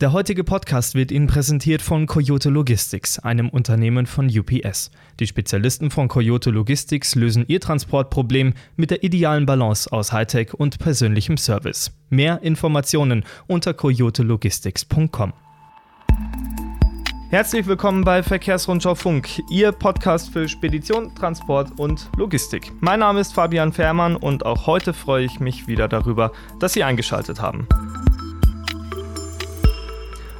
Der heutige Podcast wird Ihnen präsentiert von Coyote Logistics, einem Unternehmen von UPS. Die Spezialisten von Coyote Logistics lösen Ihr Transportproblem mit der idealen Balance aus Hightech und persönlichem Service. Mehr Informationen unter coyotelogistics.com. Herzlich willkommen bei Verkehrsrundschau Funk, Ihr Podcast für Spedition, Transport und Logistik. Mein Name ist Fabian Fährmann und auch heute freue ich mich wieder darüber, dass Sie eingeschaltet haben.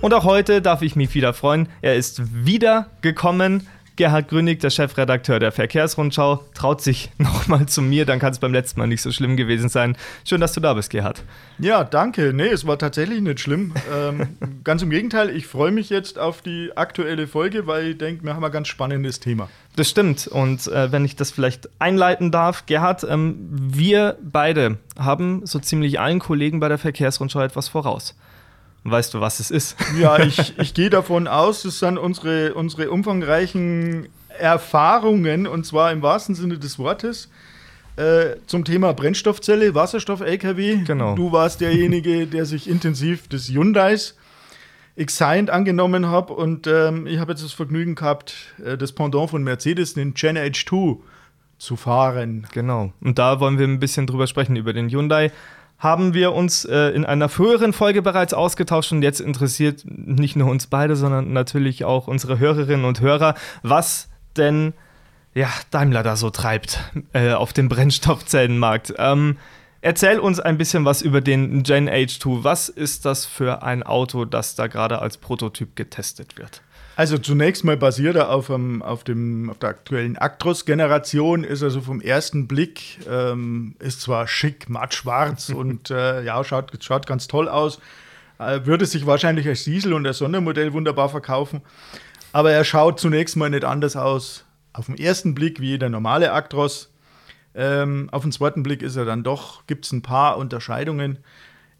Und auch heute darf ich mich wieder freuen. Er ist wieder gekommen. Gerhard Grünig, der Chefredakteur der Verkehrsrundschau, traut sich nochmal zu mir. Dann kann es beim letzten Mal nicht so schlimm gewesen sein. Schön, dass du da bist, Gerhard. Ja, danke. Nee, es war tatsächlich nicht schlimm. ähm, ganz im Gegenteil, ich freue mich jetzt auf die aktuelle Folge, weil ich denke, wir haben ein ganz spannendes Thema. Das stimmt. Und äh, wenn ich das vielleicht einleiten darf, Gerhard, ähm, wir beide haben so ziemlich allen Kollegen bei der Verkehrsrundschau etwas voraus. Weißt du, was es ist? Ja, ich, ich gehe davon aus, es sind unsere, unsere umfangreichen Erfahrungen, und zwar im wahrsten Sinne des Wortes, äh, zum Thema Brennstoffzelle, Wasserstoff-LKW. Genau. Du warst derjenige, der sich intensiv des Hyundais Excite angenommen hat und ähm, ich habe jetzt das Vergnügen gehabt, äh, das Pendant von Mercedes, den Gen H2, zu fahren. Genau. Und da wollen wir ein bisschen drüber sprechen, über den Hyundai haben wir uns äh, in einer früheren Folge bereits ausgetauscht und jetzt interessiert nicht nur uns beide, sondern natürlich auch unsere Hörerinnen und Hörer, was denn ja, Daimler da so treibt äh, auf dem Brennstoffzellenmarkt. Ähm, erzähl uns ein bisschen was über den Gen H2. Was ist das für ein Auto, das da gerade als Prototyp getestet wird? Also zunächst mal basiert er auf, um, auf, dem, auf der aktuellen Actros-Generation, ist also vom ersten Blick, ähm, ist zwar schick, matt schwarz und äh, ja, schaut, schaut ganz toll aus, äh, würde sich wahrscheinlich als Diesel und als Sondermodell wunderbar verkaufen, aber er schaut zunächst mal nicht anders aus auf den ersten Blick wie der normale Actros. Ähm, auf den zweiten Blick ist er dann doch, gibt es ein paar Unterscheidungen.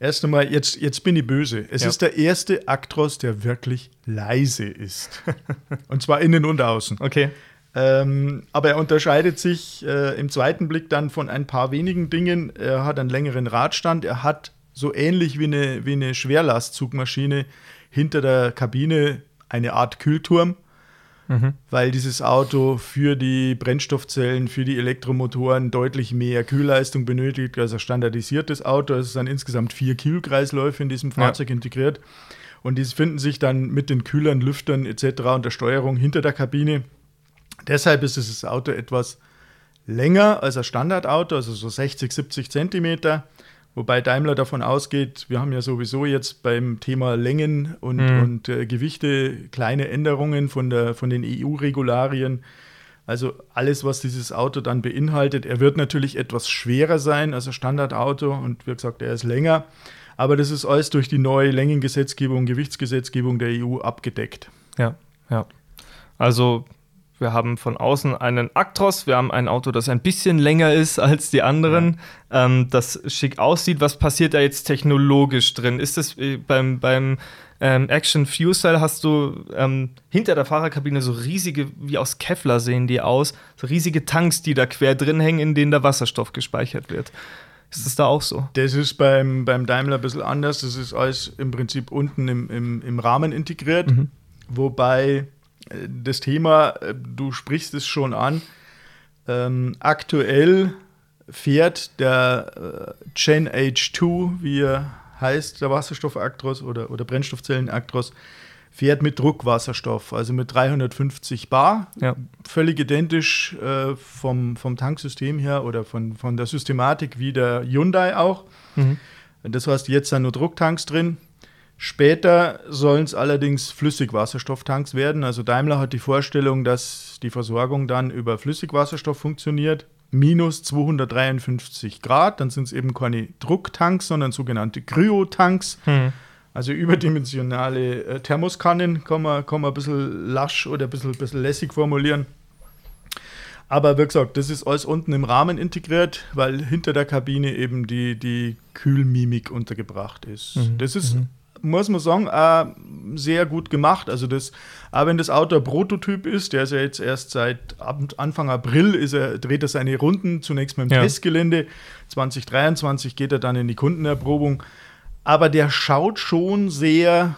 Erst einmal, jetzt, jetzt bin ich böse. Es ja. ist der erste Aktros, der wirklich leise ist. und zwar innen und außen. Okay. Ähm, aber er unterscheidet sich äh, im zweiten Blick dann von ein paar wenigen Dingen. Er hat einen längeren Radstand. Er hat so ähnlich wie eine, wie eine Schwerlastzugmaschine hinter der Kabine eine Art Kühlturm mhm. weil dieses Auto für die Brennstoffzellen, für die Elektromotoren deutlich mehr Kühlleistung benötigt als ein standardisiertes Auto. Es sind insgesamt vier Kühlkreisläufe in diesem Fahrzeug ja. integriert. Und diese finden sich dann mit den Kühlern, Lüftern etc. und der Steuerung hinter der Kabine. Deshalb ist dieses Auto etwas länger als ein Standardauto, also so 60, 70 Zentimeter. Wobei Daimler davon ausgeht, wir haben ja sowieso jetzt beim Thema Längen und, mhm. und äh, Gewichte kleine Änderungen von, der, von den EU-Regularien. Also alles, was dieses Auto dann beinhaltet. Er wird natürlich etwas schwerer sein als ein Standardauto und wie gesagt, er ist länger. Aber das ist alles durch die neue Längengesetzgebung, Gewichtsgesetzgebung der EU abgedeckt. Ja, ja. Also wir haben von außen einen Actros, wir haben ein Auto, das ein bisschen länger ist als die anderen, ja. ähm, das schick aussieht. Was passiert da jetzt technologisch drin? Ist das äh, beim, beim ähm, Action Fuel Cell hast du ähm, hinter der Fahrerkabine so riesige, wie aus Kevlar sehen die aus, so riesige Tanks, die da quer drin hängen, in denen der Wasserstoff gespeichert wird. Ist das da auch so? Das ist beim, beim Daimler ein bisschen anders. Das ist alles im Prinzip unten im, im, im Rahmen integriert, mhm. wobei das Thema, äh, du sprichst es schon an, ähm, aktuell fährt der äh, Gen H2, wie er heißt, der Wasserstoff-Actros oder, oder Brennstoffzellen-Actros, fährt mit Druckwasserstoff, also mit 350 Bar. Ja. Völlig identisch äh, vom, vom Tanksystem her oder von, von der Systematik wie der Hyundai auch. Mhm. Das heißt, jetzt sind nur Drucktanks drin. Später sollen es allerdings Flüssigwasserstofftanks werden. Also Daimler hat die Vorstellung, dass die Versorgung dann über Flüssigwasserstoff funktioniert. Minus 253 Grad, dann sind es eben keine Drucktanks, sondern sogenannte Kryotanks. Hm. Also überdimensionale äh, Thermoskannen, kann man, kann man ein bisschen lasch oder ein bisschen, bisschen lässig formulieren. Aber wie gesagt, das ist alles unten im Rahmen integriert, weil hinter der Kabine eben die, die Kühlmimik untergebracht ist. Mhm. Das ist mhm muss man sagen, auch sehr gut gemacht. Also das, auch wenn das Auto ein Prototyp ist, der ist ja jetzt erst seit Anfang April, ist er, dreht er seine Runden, zunächst mal im ja. Testgelände. 2023 geht er dann in die Kundenerprobung. Aber der schaut schon sehr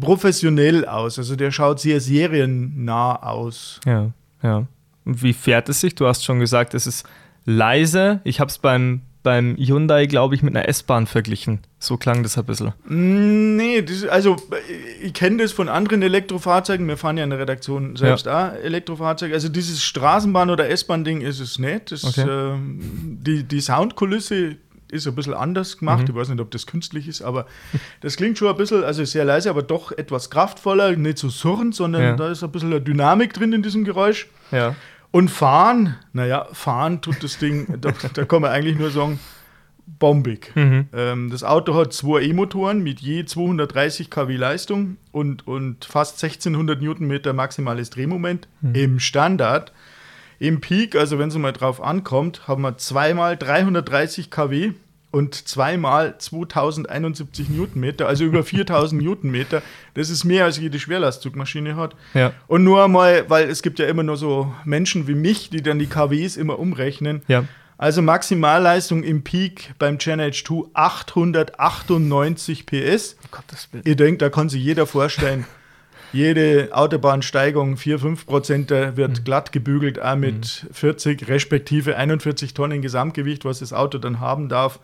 professionell aus. Also der schaut sehr seriennah aus. Ja, ja. Wie fährt es sich? Du hast schon gesagt, es ist leise. Ich habe es beim, beim Hyundai, glaube ich, mit einer S-Bahn verglichen. So klang das ein bisschen. Mm, nee, das, also ich kenne das von anderen Elektrofahrzeugen. Wir fahren ja in der Redaktion selbst ja. auch Elektrofahrzeuge. Also dieses Straßenbahn- oder S-Bahn-Ding ist es nicht. Das, okay. äh, die, die Soundkulisse ist ein bisschen anders gemacht. Mhm. Ich weiß nicht, ob das künstlich ist, aber das klingt schon ein bisschen, also sehr leise, aber doch etwas kraftvoller, nicht so surrend, sondern ja. da ist ein bisschen eine Dynamik drin in diesem Geräusch. Ja. Und fahren, naja, fahren tut das Ding, da, da kann man eigentlich nur sagen, bombig. Mhm. Ähm, das Auto hat zwei E-Motoren mit je 230 kW Leistung und, und fast 1600 Newtonmeter maximales Drehmoment mhm. im Standard. Im Peak, also wenn es mal drauf ankommt, haben wir zweimal 330 kW und zweimal 2071 Newtonmeter, also über 4000 Newtonmeter. Das ist mehr als jede Schwerlastzugmaschine hat. Ja. Und nur einmal, weil es gibt ja immer nur so Menschen wie mich, die dann die KWs immer umrechnen. Ja. Also Maximalleistung im Peak beim Gen H2 898 PS. Oh Gott, Ihr denkt, da kann sich jeder vorstellen, jede Autobahnsteigung 4, 5 Prozent wird mhm. glatt gebügelt, auch mit mhm. 40 respektive 41 Tonnen Gesamtgewicht, was das Auto dann haben darf.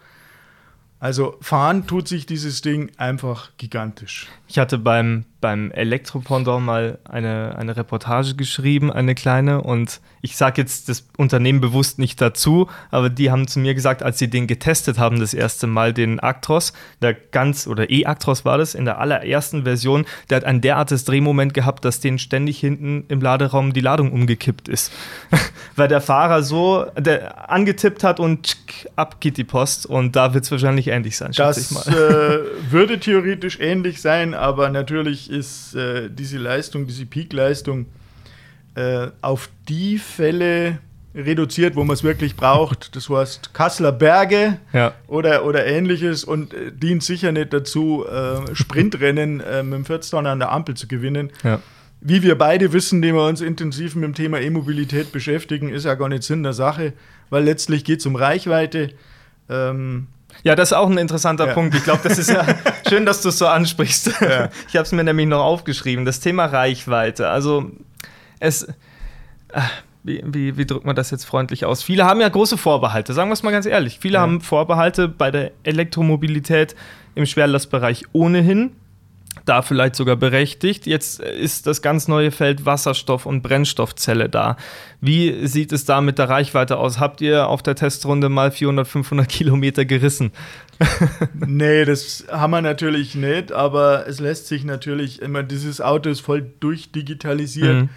Also fahren tut sich dieses Ding einfach gigantisch. Ich hatte beim, beim Elektropendant mal eine, eine Reportage geschrieben, eine kleine, und ich sage jetzt das Unternehmen bewusst nicht dazu, aber die haben zu mir gesagt, als sie den getestet haben, das erste Mal, den Actros, der ganz, oder E-Actros war das, in der allerersten Version, der hat ein derartiges Drehmoment gehabt, dass den ständig hinten im Laderaum die Ladung umgekippt ist. Weil der Fahrer so der angetippt hat und tschk, ab geht die Post und da wird es wahrscheinlich ähnlich sein, schätze ich mal. Das äh, würde theoretisch ähnlich sein, aber natürlich ist äh, diese Leistung, diese Peak-Leistung äh, auf die Fälle reduziert, wo man es wirklich braucht. Das heißt Kasseler Berge ja. oder, oder ähnliches und äh, dient sicher nicht dazu, äh, Sprintrennen äh, mit dem 40 an der Ampel zu gewinnen. Ja. Wie wir beide wissen, die wir uns intensiv mit dem Thema E-Mobilität beschäftigen, ist ja gar nicht Sinn der Sache, weil letztlich geht es um Reichweite. Ähm, ja, das ist auch ein interessanter ja. Punkt. Ich glaube, das ist ja schön, dass du es so ansprichst. Ja. Ich habe es mir nämlich noch aufgeschrieben. Das Thema Reichweite. Also es. Äh, wie, wie, wie, drückt man das jetzt freundlich aus? Viele haben ja große Vorbehalte, sagen wir es mal ganz ehrlich. Viele ja. haben Vorbehalte bei der Elektromobilität im Schwerlastbereich ohnehin. Da vielleicht sogar berechtigt. Jetzt ist das ganz neue Feld Wasserstoff und Brennstoffzelle da. Wie sieht es da mit der Reichweite aus? Habt ihr auf der Testrunde mal 400, 500 Kilometer gerissen? nee, das haben wir natürlich nicht, aber es lässt sich natürlich immer, dieses Auto ist voll durchdigitalisiert. Mhm.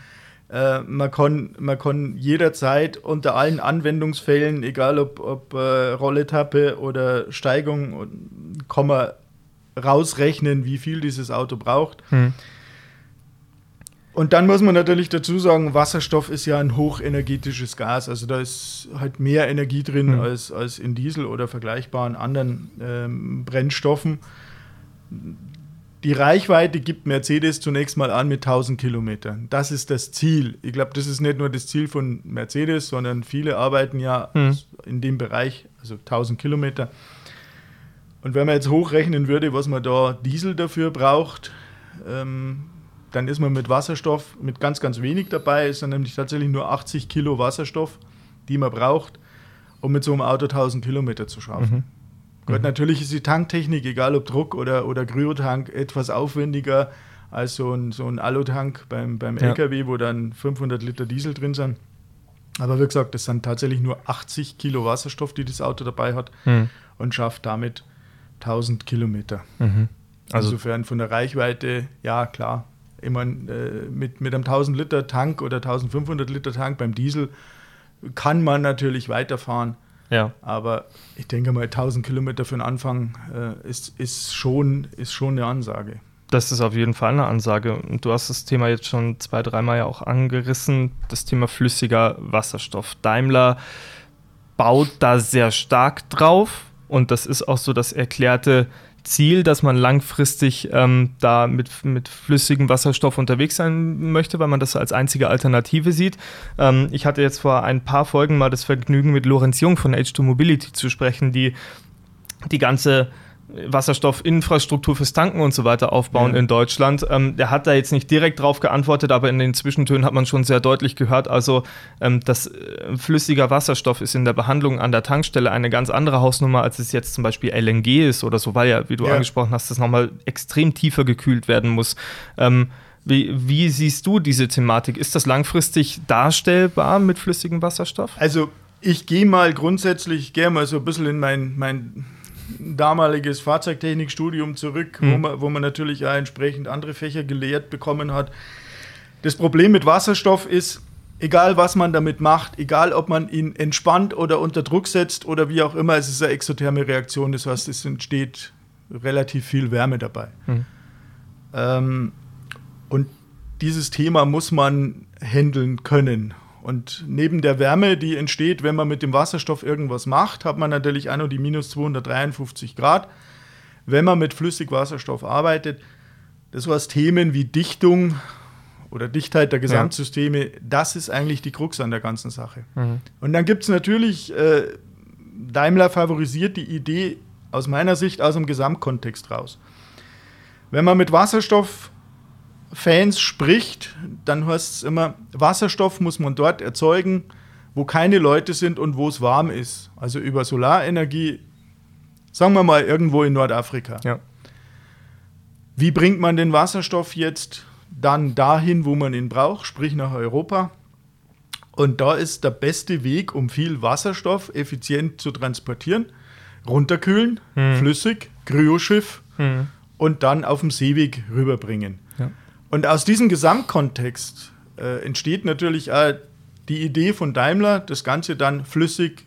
Äh, man, kann, man kann jederzeit unter allen Anwendungsfällen, egal ob, ob äh, Rolletappe oder Steigung, kann man rausrechnen, wie viel dieses Auto braucht. Mhm. Und dann muss man natürlich dazu sagen, Wasserstoff ist ja ein hochenergetisches Gas. Also da ist halt mehr Energie drin mhm. als, als in Diesel oder vergleichbaren anderen ähm, Brennstoffen. Die Reichweite gibt Mercedes zunächst mal an mit 1000 Kilometern. Das ist das Ziel. Ich glaube, das ist nicht nur das Ziel von Mercedes, sondern viele arbeiten ja mhm. in dem Bereich, also 1000 Kilometer. Und wenn man jetzt hochrechnen würde, was man da Diesel dafür braucht, ähm, dann ist man mit Wasserstoff mit ganz, ganz wenig dabei. Es sind nämlich tatsächlich nur 80 Kilo Wasserstoff, die man braucht, um mit so einem Auto 1000 Kilometer zu schaffen. Mhm. Gut, mhm. natürlich ist die Tanktechnik, egal ob Druck oder, oder Kryotank, etwas aufwendiger als so ein, so ein Alutank beim, beim ja. LKW, wo dann 500 Liter Diesel drin sind. Aber wie gesagt, das sind tatsächlich nur 80 Kilo Wasserstoff, die das Auto dabei hat mhm. und schafft damit 1000 Kilometer. Mhm. Also Insofern von der Reichweite, ja klar, immer äh, mit, mit einem 1000 Liter Tank oder 1500 Liter Tank beim Diesel kann man natürlich weiterfahren. Ja. Aber ich denke mal, 1000 Kilometer für den Anfang äh, ist, ist, schon, ist schon eine Ansage. Das ist auf jeden Fall eine Ansage. Und du hast das Thema jetzt schon zwei, dreimal ja auch angerissen, das Thema flüssiger Wasserstoff. Daimler baut da sehr stark drauf und das ist auch so das erklärte Ziel, dass man langfristig ähm, da mit, mit flüssigem Wasserstoff unterwegs sein möchte, weil man das als einzige Alternative sieht. Ähm, ich hatte jetzt vor ein paar Folgen mal das Vergnügen, mit Lorenz Jung von H2 Mobility zu sprechen, die die ganze Wasserstoffinfrastruktur fürs Tanken und so weiter aufbauen ja. in Deutschland. Ähm, der hat da jetzt nicht direkt drauf geantwortet, aber in den Zwischentönen hat man schon sehr deutlich gehört. Also, ähm, das äh, flüssiger Wasserstoff ist in der Behandlung an der Tankstelle eine ganz andere Hausnummer, als es jetzt zum Beispiel LNG ist oder so, weil ja, wie du ja. angesprochen hast, das nochmal extrem tiefer gekühlt werden muss. Ähm, wie, wie, siehst du diese Thematik? Ist das langfristig darstellbar mit flüssigem Wasserstoff? Also, ich gehe mal grundsätzlich, gehe mal so ein bisschen in mein, mein damaliges Fahrzeugtechnikstudium zurück, mhm. wo, man, wo man natürlich auch entsprechend andere Fächer gelehrt bekommen hat. Das Problem mit Wasserstoff ist, egal was man damit macht, egal ob man ihn entspannt oder unter Druck setzt oder wie auch immer, es ist eine exotherme Reaktion, das heißt, es entsteht relativ viel Wärme dabei. Mhm. Ähm, und dieses Thema muss man handeln können. Und neben der Wärme, die entsteht, wenn man mit dem Wasserstoff irgendwas macht, hat man natürlich auch noch die minus 253 Grad. Wenn man mit Flüssigwasserstoff arbeitet, das heißt Themen wie Dichtung oder Dichtheit der Gesamtsysteme, ja. das ist eigentlich die Krux an der ganzen Sache. Mhm. Und dann gibt es natürlich, äh, Daimler favorisiert die Idee aus meiner Sicht aus dem Gesamtkontext raus. Wenn man mit Wasserstoff Fans spricht, dann heißt es immer, Wasserstoff muss man dort erzeugen, wo keine Leute sind und wo es warm ist. Also über Solarenergie, sagen wir mal irgendwo in Nordafrika. Ja. Wie bringt man den Wasserstoff jetzt dann dahin, wo man ihn braucht, sprich nach Europa? Und da ist der beste Weg, um viel Wasserstoff effizient zu transportieren, runterkühlen, hm. flüssig, Kryoschiff hm. und dann auf dem Seeweg rüberbringen. Ja. Und aus diesem Gesamtkontext äh, entsteht natürlich auch die Idee von Daimler, das Ganze dann flüssig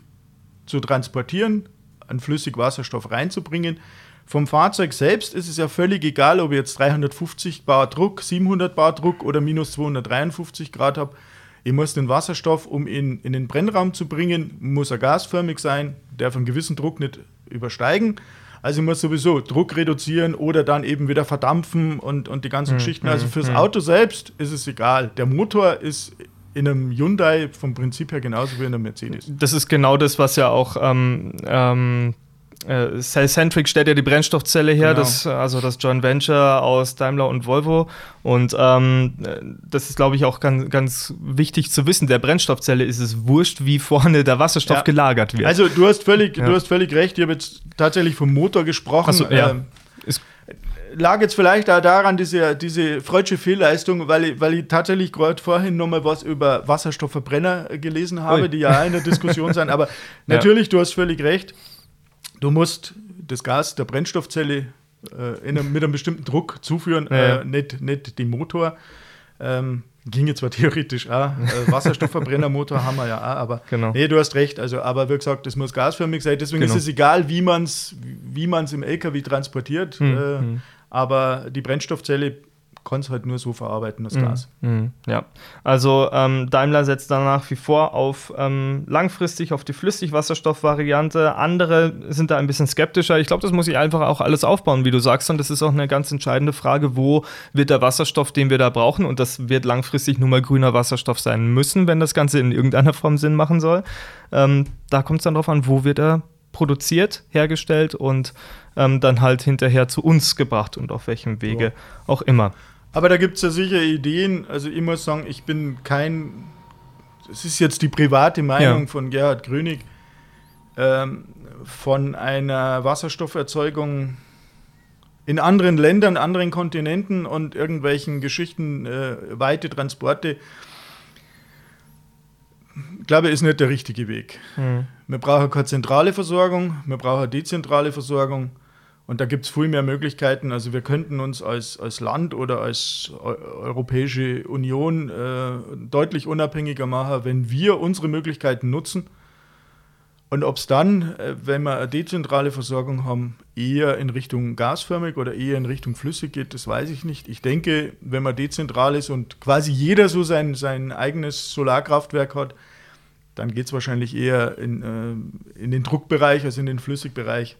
zu transportieren, an flüssig Wasserstoff reinzubringen. Vom Fahrzeug selbst ist es ja völlig egal, ob ich jetzt 350 Bar Druck, 700 Bar Druck oder minus 253 Grad habe. Ich muss den Wasserstoff, um ihn in den Brennraum zu bringen, muss er gasförmig sein, darf einen gewissen Druck nicht übersteigen. Also ich muss sowieso Druck reduzieren oder dann eben wieder verdampfen und, und die ganzen mhm. Geschichten. Also fürs mhm. Auto selbst ist es egal. Der Motor ist in einem Hyundai vom Prinzip her genauso wie in einem Mercedes. Das ist genau das, was ja auch ähm, ähm äh, Cellcentric stellt ja die Brennstoffzelle her, genau. das, also das Joint Venture aus Daimler und Volvo. Und ähm, das ist, glaube ich, auch ganz, ganz wichtig zu wissen. Der Brennstoffzelle ist es wurscht, wie vorne der Wasserstoff ja. gelagert wird. Also du hast völlig, ja. du hast völlig recht. Ich habe jetzt tatsächlich vom Motor gesprochen. So, ja. ähm, lag jetzt vielleicht auch daran, diese, diese freudsche Fehlleistung, weil ich, weil ich tatsächlich gerade vorhin nochmal was über Wasserstoffverbrenner gelesen habe, Ui. die ja in der Diskussion sind. Aber natürlich, du hast völlig recht. Du musst das Gas der Brennstoffzelle äh, einem, mit einem bestimmten Druck zuführen, ja. äh, nicht, nicht den Motor. Ähm, ginge zwar theoretisch auch, äh, Wasserstoffverbrennermotor haben wir ja auch, aber genau. nee, du hast recht. Also, aber wie gesagt, das muss gasförmig sein. Deswegen genau. ist es egal, wie man es wie im LKW transportiert. Hm, äh, hm. Aber die Brennstoffzelle kann es halt nur so verarbeiten, das mhm. Gas. Mhm. Ja, also ähm, Daimler setzt da nach wie vor auf ähm, langfristig auf die Flüssigwasserstoffvariante. Andere sind da ein bisschen skeptischer. Ich glaube, das muss ich einfach auch alles aufbauen, wie du sagst. Und das ist auch eine ganz entscheidende Frage, wo wird der Wasserstoff, den wir da brauchen, und das wird langfristig nur mal grüner Wasserstoff sein müssen, wenn das Ganze in irgendeiner Form Sinn machen soll. Ähm, da kommt es dann darauf an, wo wird er produziert, hergestellt und ähm, dann halt hinterher zu uns gebracht und auf welchem Wege ja. auch immer. Aber da gibt es ja sicher Ideen. Also ich muss sagen, ich bin kein, das ist jetzt die private Meinung ja. von Gerhard Grönig, ähm, von einer Wasserstofferzeugung in anderen Ländern, anderen Kontinenten und irgendwelchen Geschichten, äh, weite Transporte, glaube ich, ist nicht der richtige Weg. Mhm. Wir brauchen keine zentrale Versorgung, wir brauchen eine dezentrale Versorgung. Und da gibt es viel mehr Möglichkeiten. Also wir könnten uns als, als Land oder als Europäische Union äh, deutlich unabhängiger machen, wenn wir unsere Möglichkeiten nutzen. Und ob es dann, äh, wenn wir eine dezentrale Versorgung haben, eher in Richtung gasförmig oder eher in Richtung flüssig geht, das weiß ich nicht. Ich denke, wenn man dezentral ist und quasi jeder so sein, sein eigenes Solarkraftwerk hat, dann geht es wahrscheinlich eher in, äh, in den Druckbereich als in den Flüssigbereich.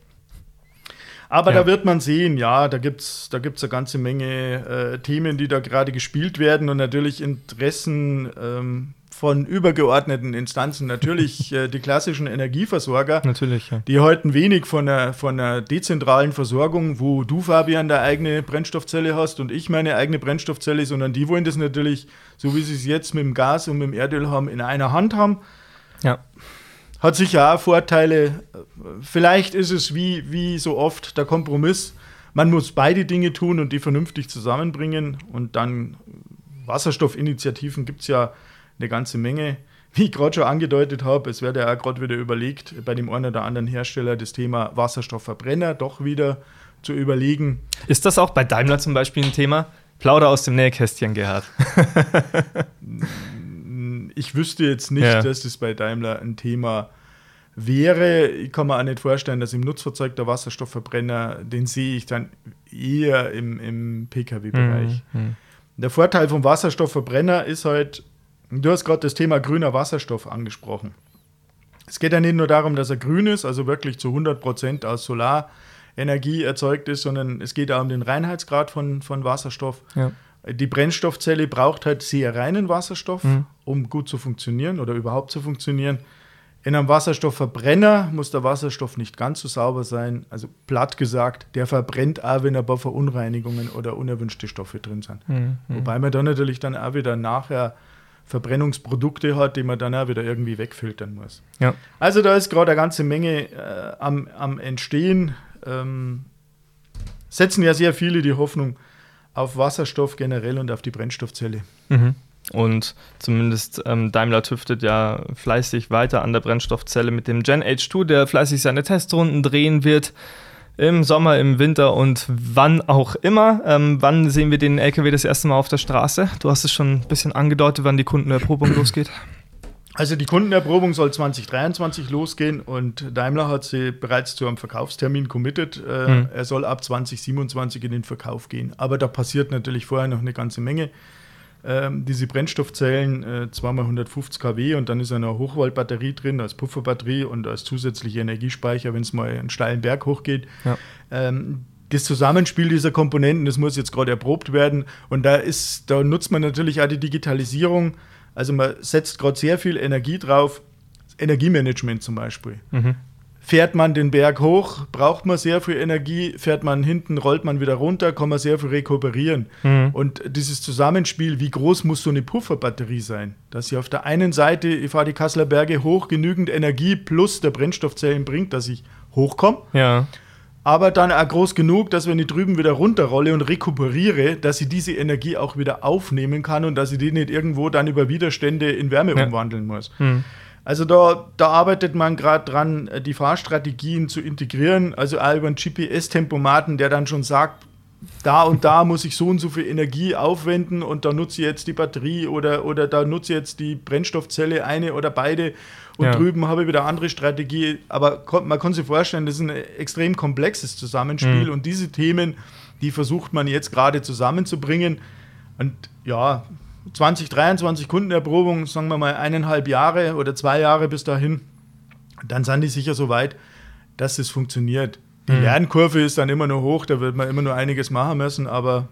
Aber ja. da wird man sehen, ja, da gibt es da gibt's eine ganze Menge äh, Themen, die da gerade gespielt werden und natürlich Interessen ähm, von übergeordneten Instanzen. Natürlich äh, die klassischen Energieversorger, Natürlich, ja. die halten wenig von einer, von einer dezentralen Versorgung, wo du, Fabian, deine eigene Brennstoffzelle hast und ich meine eigene Brennstoffzelle, sondern die wollen das natürlich, so wie sie es jetzt mit dem Gas und mit dem Erdöl haben, in einer Hand haben. Ja. Hat sicher auch Vorteile. Vielleicht ist es wie, wie so oft der Kompromiss. Man muss beide Dinge tun und die vernünftig zusammenbringen. Und dann Wasserstoffinitiativen gibt es ja eine ganze Menge. Wie ich gerade schon angedeutet habe, es wird ja auch gerade wieder überlegt, bei dem einen oder anderen Hersteller das Thema Wasserstoffverbrenner doch wieder zu überlegen. Ist das auch bei Daimler zum Beispiel ein Thema? Plauder aus dem Nähkästchen, Gerhard. ich wüsste jetzt nicht, ja. dass das bei Daimler ein Thema wäre. Ich kann mir auch nicht vorstellen, dass im Nutzfahrzeug der Wasserstoffverbrenner, den sehe ich dann eher im, im Pkw-Bereich. Mhm. Der Vorteil vom Wasserstoffverbrenner ist halt, du hast gerade das Thema grüner Wasserstoff angesprochen. Es geht ja nicht nur darum, dass er grün ist, also wirklich zu 100% aus Solarenergie erzeugt ist, sondern es geht auch um den Reinheitsgrad von, von Wasserstoff. Ja. Die Brennstoffzelle braucht halt sehr reinen Wasserstoff, mhm. Um gut zu funktionieren oder überhaupt zu funktionieren. In einem Wasserstoffverbrenner muss der Wasserstoff nicht ganz so sauber sein. Also platt gesagt, der verbrennt auch, wenn ein paar Verunreinigungen oder unerwünschte Stoffe drin sind. Mhm. Wobei man dann natürlich dann auch wieder nachher Verbrennungsprodukte hat, die man dann auch wieder irgendwie wegfiltern muss. Ja. Also da ist gerade eine ganze Menge äh, am, am Entstehen. Ähm, setzen ja sehr viele die Hoffnung auf Wasserstoff generell und auf die Brennstoffzelle. Mhm. Und zumindest ähm, Daimler tüftet ja fleißig weiter an der Brennstoffzelle mit dem Gen H2, der fleißig seine Testrunden drehen wird. Im Sommer, im Winter und wann auch immer. Ähm, wann sehen wir den LKW das erste Mal auf der Straße? Du hast es schon ein bisschen angedeutet, wann die Kundenerprobung losgeht. Also die Kundenerprobung soll 2023 losgehen und Daimler hat sie bereits zu einem Verkaufstermin committed. Äh, mhm. Er soll ab 2027 in den Verkauf gehen. Aber da passiert natürlich vorher noch eine ganze Menge. Ähm, diese Brennstoffzellen, äh, zweimal 150 kW und dann ist eine Hochvoltbatterie drin als Pufferbatterie und als zusätzlicher Energiespeicher, wenn es mal einen steilen Berg hochgeht. Ja. Ähm, das Zusammenspiel dieser Komponenten, das muss jetzt gerade erprobt werden und da ist, da nutzt man natürlich auch die Digitalisierung. Also man setzt gerade sehr viel Energie drauf, Energiemanagement zum Beispiel. Mhm. Fährt man den Berg hoch, braucht man sehr viel Energie. Fährt man hinten, rollt man wieder runter, kann man sehr viel rekuperieren. Mhm. Und dieses Zusammenspiel, wie groß muss so eine Pufferbatterie sein? Dass sie auf der einen Seite, ich fahre die Kasseler Berge hoch, genügend Energie plus der Brennstoffzellen bringt, dass ich hochkomme. Ja. Aber dann auch groß genug, dass wenn ich drüben wieder runterrolle und rekuperiere, dass sie diese Energie auch wieder aufnehmen kann und dass ich die nicht irgendwo dann über Widerstände in Wärme ja. umwandeln muss. Mhm. Also da, da arbeitet man gerade dran, die Fahrstrategien zu integrieren, also über einen GPS-Tempomaten, der dann schon sagt, da und da muss ich so und so viel Energie aufwenden und da nutze ich jetzt die Batterie oder, oder da nutze ich jetzt die Brennstoffzelle, eine oder beide und ja. drüben habe ich wieder andere Strategie. Aber man kann sich vorstellen, das ist ein extrem komplexes Zusammenspiel mhm. und diese Themen, die versucht man jetzt gerade zusammenzubringen. Und ja, 2023 Kundenerprobung, sagen wir mal eineinhalb Jahre oder zwei Jahre bis dahin, dann sind die sicher so weit, dass es funktioniert. Die mhm. Lernkurve ist dann immer nur hoch, da wird man immer nur einiges machen müssen, aber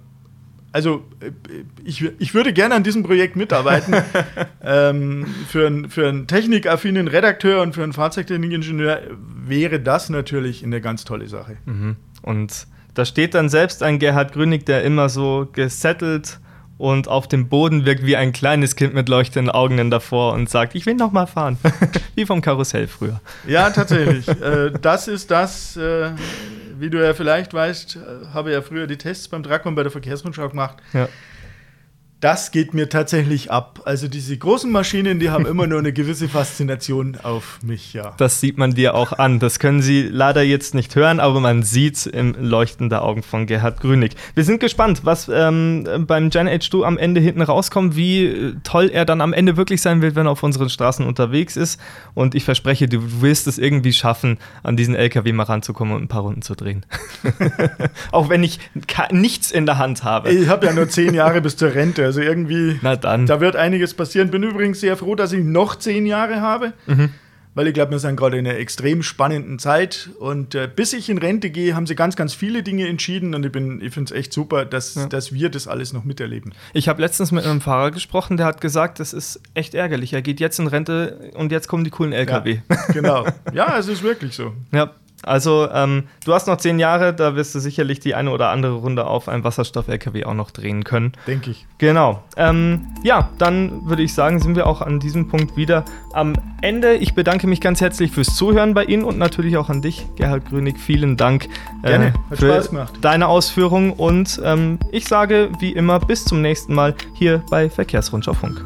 also ich, ich würde gerne an diesem Projekt mitarbeiten. ähm, für, ein, für einen technikaffinen Redakteur und für einen Fahrzeugtechnikingenieur wäre das natürlich eine ganz tolle Sache. Mhm. Und da steht dann selbst ein Gerhard Grünig, der immer so gesettelt und auf dem Boden wirkt wie ein kleines Kind mit leuchtenden Augen davor und sagt, ich will noch mal fahren. wie vom Karussell früher. Ja, tatsächlich. äh, das ist das, äh, wie du ja vielleicht weißt, äh, habe ja früher die Tests beim Drakon bei der Verkehrsrundschau gemacht. Ja das geht mir tatsächlich ab. Also diese großen Maschinen, die haben immer nur eine gewisse Faszination auf mich, ja. Das sieht man dir auch an. Das können Sie leider jetzt nicht hören, aber man sieht es im Leuchten der Augen von Gerhard Grünig. Wir sind gespannt, was ähm, beim Gen H2 am Ende hinten rauskommt, wie äh, toll er dann am Ende wirklich sein wird, wenn er auf unseren Straßen unterwegs ist. Und ich verspreche, du wirst es irgendwie schaffen, an diesen LKW mal ranzukommen und ein paar Runden zu drehen. auch wenn ich nichts in der Hand habe. Ich habe ja nur zehn Jahre bis zur Rente. Also irgendwie, Na dann. da wird einiges passieren. Bin übrigens sehr froh, dass ich noch zehn Jahre habe. Mhm. weil ich glaube, wir sind gerade in einer extrem spannenden Zeit. Und äh, bis ich in Rente gehe, haben sie ganz, ganz viele Dinge entschieden. Und ich, ich finde es echt super, dass, ja. dass wir das alles noch miterleben. Ich habe letztens mit einem Fahrer gesprochen, der hat gesagt, das ist echt ärgerlich. Er geht jetzt in Rente und jetzt kommen die coolen LKW. Ja, genau. Ja, es ist wirklich so. Ja, also, ähm, du hast noch zehn Jahre, da wirst du sicherlich die eine oder andere Runde auf einem Wasserstoff-LKW auch noch drehen können. Denke ich. Genau. Ähm, ja, dann würde ich sagen, sind wir auch an diesem Punkt wieder am Ende. Ich bedanke mich ganz herzlich fürs Zuhören bei Ihnen und natürlich auch an dich, Gerhard Grönig. Vielen Dank äh, für deine Ausführungen und ähm, ich sage wie immer bis zum nächsten Mal hier bei Verkehrsrundschau Funk.